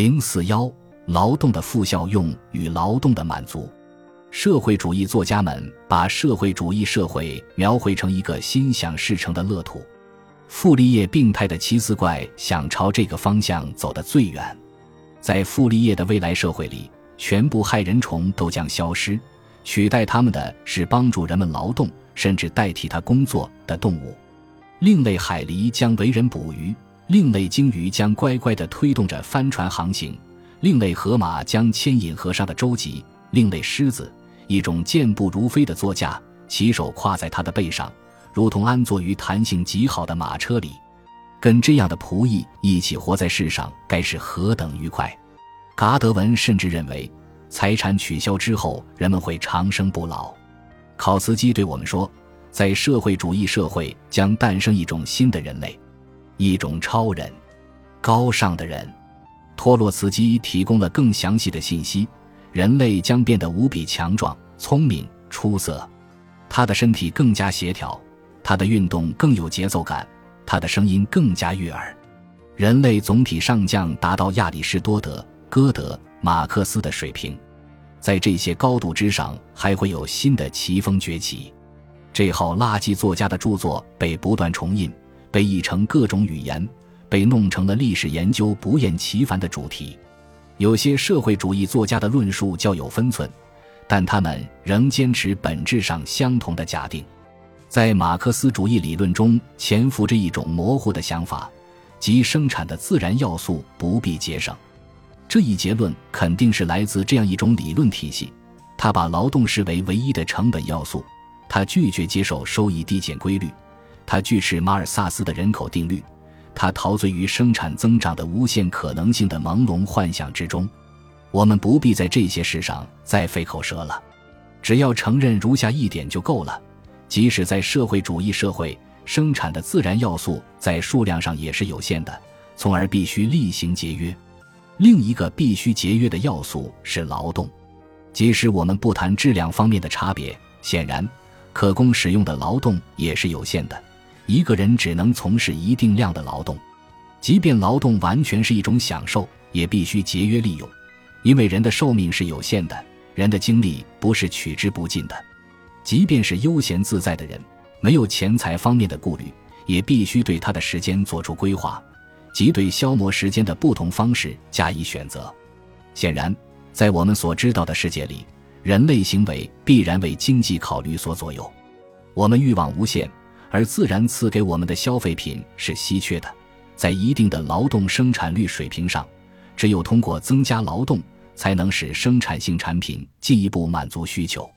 零四幺，劳动的副效用与劳动的满足。社会主义作家们把社会主义社会描绘成一个心想事成的乐土。傅立叶病态的奇思怪想朝这个方向走得最远。在傅立叶的未来社会里，全部害人虫都将消失，取代他们的是帮助人们劳动，甚至代替他工作的动物。另类海狸将为人捕鱼，另类鲸鱼将乖乖地推动着帆船航行，另类河马将牵引河上的舟楫，另类狮子，一种健步如飞的座驾，骑手跨在他的背上，如同安坐于弹性极好的马车里。跟这样的仆役一起活在世上，该是何等愉快！嘎德文甚至认为，财产取消之后，人们会长生不老。考茨基对我们说。在社会主义社会将诞生一种新的人类，一种超人，高尚的人。托洛茨基提供了更详细的信息：人类将变得无比强壮、聪明、出色，他的身体更加协调，他的运动更有节奏感，他的声音更加悦耳。人类总体上将达到亚里士多德、歌德、马克思的水平，在这些高度之上，还会有新的奇峰崛起。这号垃圾作家的著作被不断重印，被译成各种语言，被弄成了历史研究不厌其烦的主题。有些社会主义作家的论述较有分寸，但他们仍坚持本质上相同的假定。在马克思主义理论中潜伏着一种模糊的想法，即生产的自然要素不必节省。这一结论肯定是来自这样一种理论体系：他把劳动视为唯一的成本要素。他拒绝接受收益递减规律，他拒斥马尔萨斯的人口定律，他陶醉于生产增长的无限可能性的朦胧幻想之中。我们不必在这些事上再费口舌了，只要承认如下一点就够了：即使在社会主义社会，生产的自然要素在数量上也是有限的，从而必须厉行节约。另一个必须节约的要素是劳动，即使我们不谈质量方面的差别，显然。可供使用的劳动也是有限的，一个人只能从事一定量的劳动，即便劳动完全是一种享受，也必须节约利用，因为人的寿命是有限的，人的精力不是取之不尽的。即便是悠闲自在的人，没有钱财方面的顾虑，也必须对他的时间做出规划，即对消磨时间的不同方式加以选择。显然，在我们所知道的世界里。人类行为必然为经济考虑所左右，我们欲望无限，而自然赐给我们的消费品是稀缺的。在一定的劳动生产率水平上，只有通过增加劳动，才能使生产性产品进一步满足需求。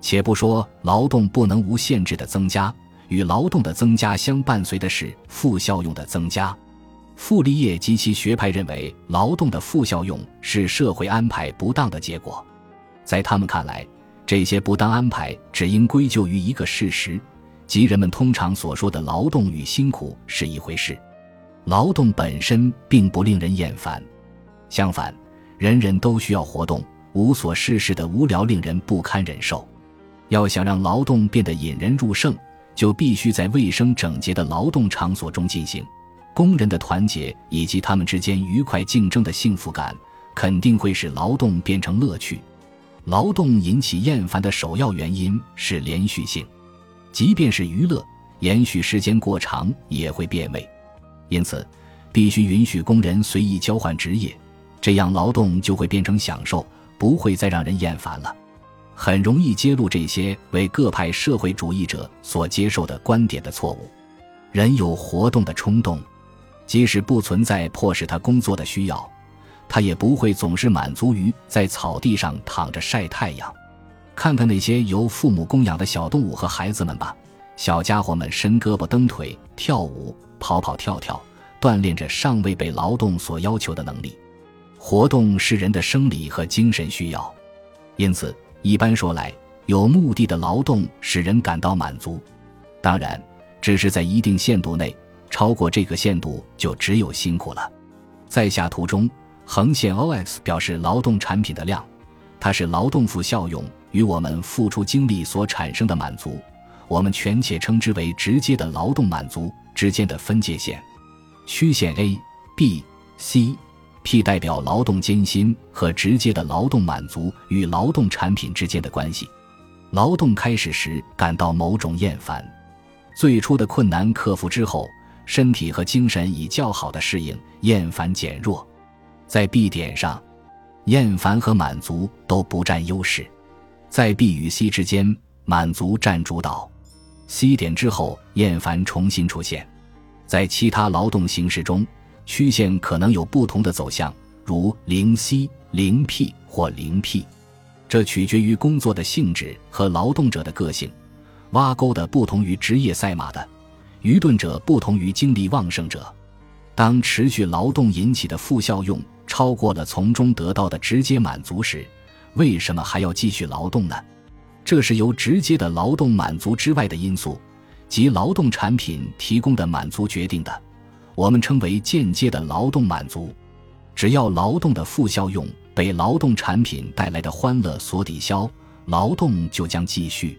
且不说劳动不能无限制的增加，与劳动的增加相伴随的是负效用的增加。傅立叶及其学派认为，劳动的负效用是社会安排不当的结果。在他们看来，这些不当安排只应归咎于一个事实，即人们通常所说的劳动与辛苦是一回事。劳动本身并不令人厌烦，相反，人人都需要活动，无所事事的无聊令人不堪忍受。要想让劳动变得引人入胜，就必须在卫生整洁的劳动场所中进行。工人的团结以及他们之间愉快竞争的幸福感，肯定会使劳动变成乐趣。劳动引起厌烦的首要原因是连续性，即便是娱乐，延续时间过长也会变味。因此，必须允许工人随意交换职业，这样劳动就会变成享受，不会再让人厌烦了。很容易揭露这些为各派社会主义者所接受的观点的错误。人有活动的冲动，即使不存在迫使他工作的需要。他也不会总是满足于在草地上躺着晒太阳。看看那些由父母供养的小动物和孩子们吧，小家伙们伸胳膊蹬腿、跳舞、跑跑跳跳，锻炼着尚未被劳动所要求的能力。活动是人的生理和精神需要，因此一般说来，有目的的劳动使人感到满足。当然，只是在一定限度内，超过这个限度就只有辛苦了。在下图中。横线 OX 表示劳动产品的量，它是劳动负效用与我们付出精力所产生的满足，我们权且称之为直接的劳动满足之间的分界线。曲线 A、B、C、P 代表劳动艰辛和直接的劳动满足与劳动产品之间的关系。劳动开始时感到某种厌烦，最初的困难克服之后，身体和精神已较好的适应，厌烦减弱。在 B 点上，厌烦和满足都不占优势，在 B 与 C 之间，满足占主导。C 点之后，厌烦重新出现。在其他劳动形式中，曲线可能有不同的走向，如零 C、零 P 或零 P。这取决于工作的性质和劳动者的个性。挖沟的不同于职业赛马的，愚钝者不同于精力旺盛者。当持续劳动引起的负效用超过了从中得到的直接满足时，为什么还要继续劳动呢？这是由直接的劳动满足之外的因素。及劳动产品提供的满足决定的，我们称为间接的劳动满足。只要劳动的负效用被劳动产品带来的欢乐所抵消，劳动就将继续。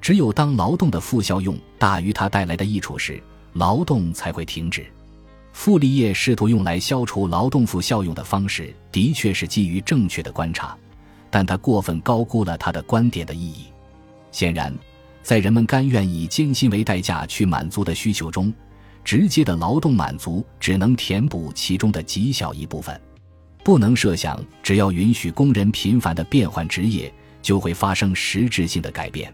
只有当劳动的负效用大于它带来的益处时，劳动才会停止。傅立叶试图用来消除劳动负效用的方式，的确是基于正确的观察，但他过分高估了他的观点的意义。显然。在人们甘愿以艰辛为代价去满足的需求中，直接的劳动满足只能填补其中的极小一部分。不能设想，只要允许工人频繁地变换职业，就会发生实质性的改变。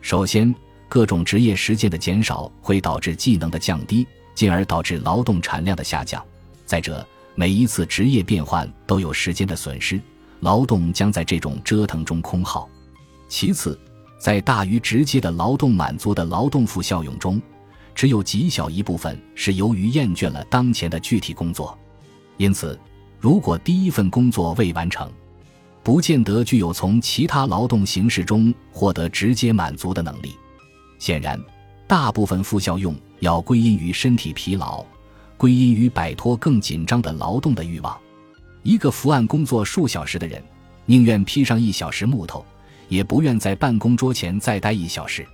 首先，各种职业时间的减少会导致技能的降低，进而导致劳动产量的下降。再者，每一次职业变换都有时间的损失，劳动将在这种折腾中空耗。其次，在大于直接的劳动满足的劳动负效用中，只有极小一部分是由于厌倦了当前的具体工作。因此，如果第一份工作未完成，不见得具有从其他劳动形式中获得直接满足的能力。显然，大部分负效用要归因于身体疲劳，归因于摆脱更紧张的劳动的欲望。一个伏案工作数小时的人，宁愿劈上一小时木头。也不愿在办公桌前再待一小时，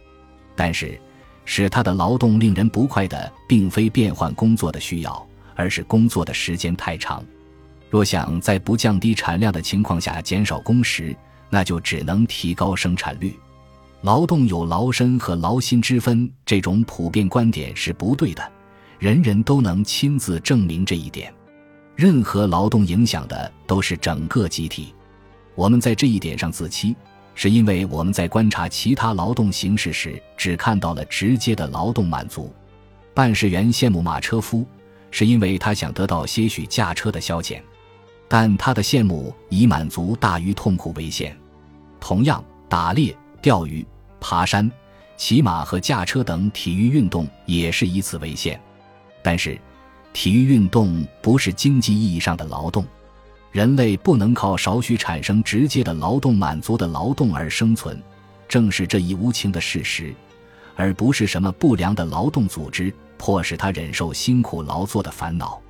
但是使他的劳动令人不快的，并非变换工作的需要，而是工作的时间太长。若想在不降低产量的情况下减少工时，那就只能提高生产率。劳动有劳身和劳心之分，这种普遍观点是不对的，人人都能亲自证明这一点。任何劳动影响的都是整个集体，我们在这一点上自欺。是因为我们在观察其他劳动形式时，只看到了直接的劳动满足。办事员羡慕马车夫，是因为他想得到些许驾车的消遣，但他的羡慕以满足大于痛苦为限。同样，打猎、钓鱼、爬山、骑马和驾车等体育运动也是以此为限。但是，体育运动不是经济意义上的劳动。人类不能靠少许产生直接的劳动满足的劳动而生存，正是这一无情的事实，而不是什么不良的劳动组织迫使他忍受辛苦劳作的烦恼。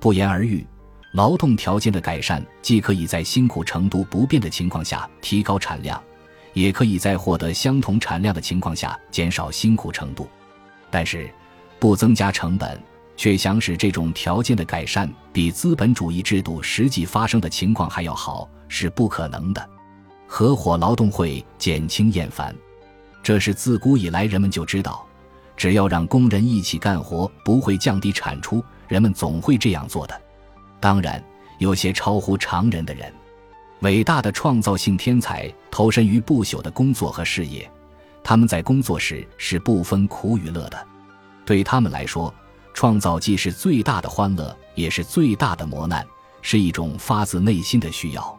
不言而喻，劳动条件的改善既可以在辛苦程度不变的情况下提高产量，也可以在获得相同产量的情况下减少辛苦程度。但是，不增加成本。却想使这种条件的改善比资本主义制度实际发生的情况还要好，是不可能的。合伙劳动会减轻厌烦，这是自古以来人们就知道，只要让工人一起干活，不会降低产出，人们总会这样做的。当然，有些超乎常人的人，伟大的创造性天才，投身于不朽的工作和事业，他们在工作时是不分苦与乐的，对他们来说。创造既是最大的欢乐，也是最大的磨难，是一种发自内心的需要。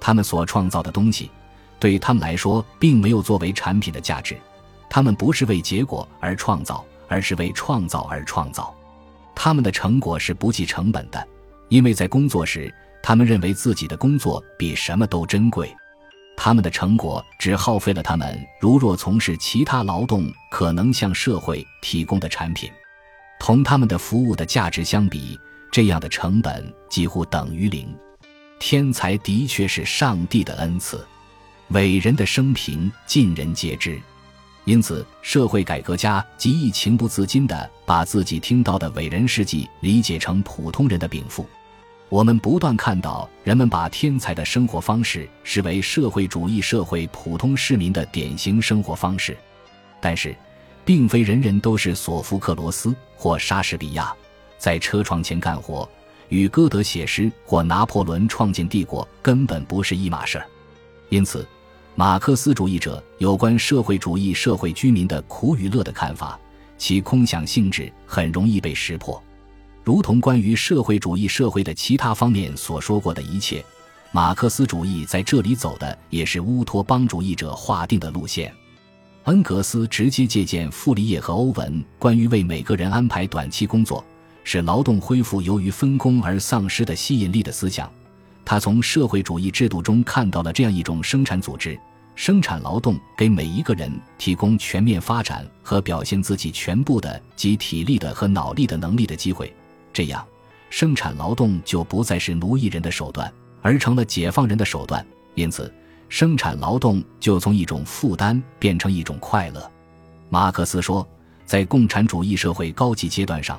他们所创造的东西，对他们来说并没有作为产品的价值。他们不是为结果而创造，而是为创造而创造。他们的成果是不计成本的，因为在工作时，他们认为自己的工作比什么都珍贵。他们的成果只耗费了他们如若从事其他劳动可能向社会提供的产品。同他们的服务的价值相比，这样的成本几乎等于零。天才的确是上帝的恩赐，伟人的生平尽人皆知。因此，社会改革家极易情不自禁地把自己听到的伟人事迹理解成普通人的禀赋。我们不断看到人们把天才的生活方式视为社会主义社会普通市民的典型生活方式，但是，并非人人都是索福克罗斯或莎士比亚，在车床前干活，与歌德写诗或拿破仑创建帝国根本不是一码事儿。因此，马克思主义者有关社会主义社会居民的苦与乐的看法，其空想性质很容易被识破。如同关于社会主义社会的其他方面所说过的一切，马克思主义在这里走的也是乌托邦主义者划定的路线。恩格斯直接借鉴傅立叶和欧文关于为每个人安排短期工作，使劳动恢复由于分工而丧失的吸引力的思想。他从社会主义制度中看到了这样一种生产组织：生产劳动给每一个人提供全面发展和表现自己全部的及体力的和脑力的能力的机会。这样，生产劳动就不再是奴役人的手段，而成了解放人的手段。因此，生产劳动就从一种负担变成一种快乐。马克思说，在共产主义社会高级阶段上，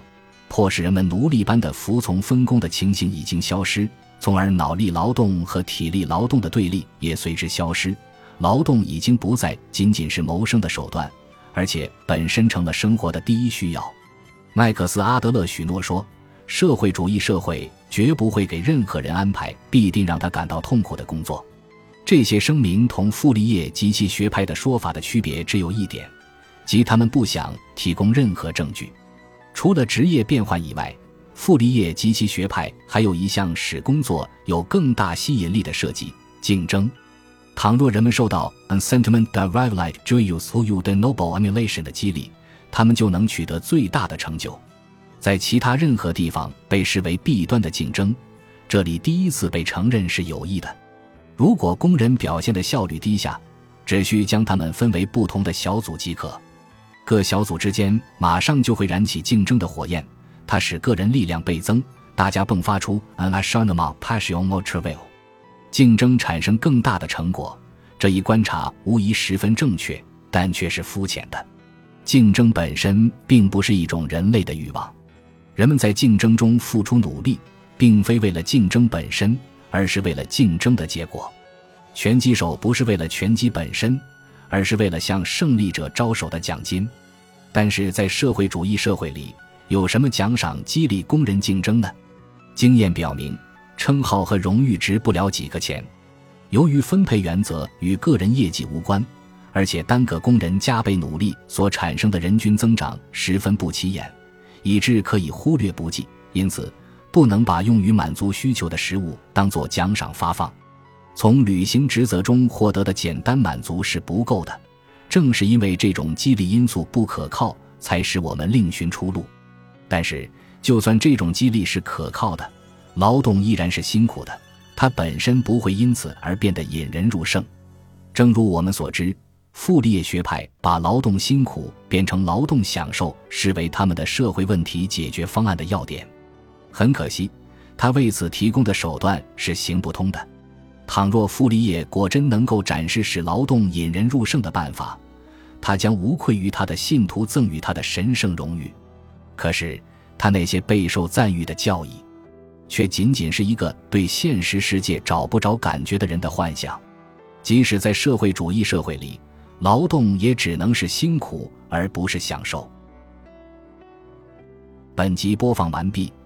迫使人们奴隶般的服从分工的情形已经消失，从而脑力劳动和体力劳动的对立也随之消失。劳动已经不再仅仅是谋生的手段，而且本身成了生活的第一需要。麦克斯·阿德勒许诺说。社会主义社会绝不会给任何人安排必定让他感到痛苦的工作。这些声明同傅立叶及其学派的说法的区别只有一点，即他们不想提供任何证据。除了职业变换以外，傅立叶及其学派还有一项使工作有更大吸引力的设计——竞争。倘若人们受到 “a sentiment derived like joyous who you the noble emulation” 的激励，他们就能取得最大的成就。在其他任何地方被视为弊端的竞争，这里第一次被承认是有益的。如果工人表现的效率低下，只需将他们分为不同的小组即可，各小组之间马上就会燃起竞争的火焰，它使个人力量倍增，大家迸发出 an acharnement passion or travail，竞争产生更大的成果。这一观察无疑十分正确，但却是肤浅的。竞争本身并不是一种人类的欲望。人们在竞争中付出努力，并非为了竞争本身，而是为了竞争的结果。拳击手不是为了拳击本身，而是为了向胜利者招手的奖金。但是在社会主义社会里，有什么奖赏激励工人竞争呢？经验表明，称号和荣誉值不了几个钱。由于分配原则与个人业绩无关，而且单个工人加倍努力所产生的人均增长十分不起眼。以致可以忽略不计，因此不能把用于满足需求的食物当作奖赏发放。从履行职责中获得的简单满足是不够的。正是因为这种激励因素不可靠，才使我们另寻出路。但是，就算这种激励是可靠的，劳动依然是辛苦的，它本身不会因此而变得引人入胜。正如我们所知。傅立叶学派把劳动辛苦变成劳动享受视为他们的社会问题解决方案的要点。很可惜，他为此提供的手段是行不通的。倘若傅立叶果真能够展示使劳动引人入胜的办法，他将无愧于他的信徒赠予他的神圣荣誉。可是，他那些备受赞誉的教义，却仅仅是一个对现实世界找不着感觉的人的幻想。即使在社会主义社会里。劳动也只能是辛苦，而不是享受。本集播放完毕，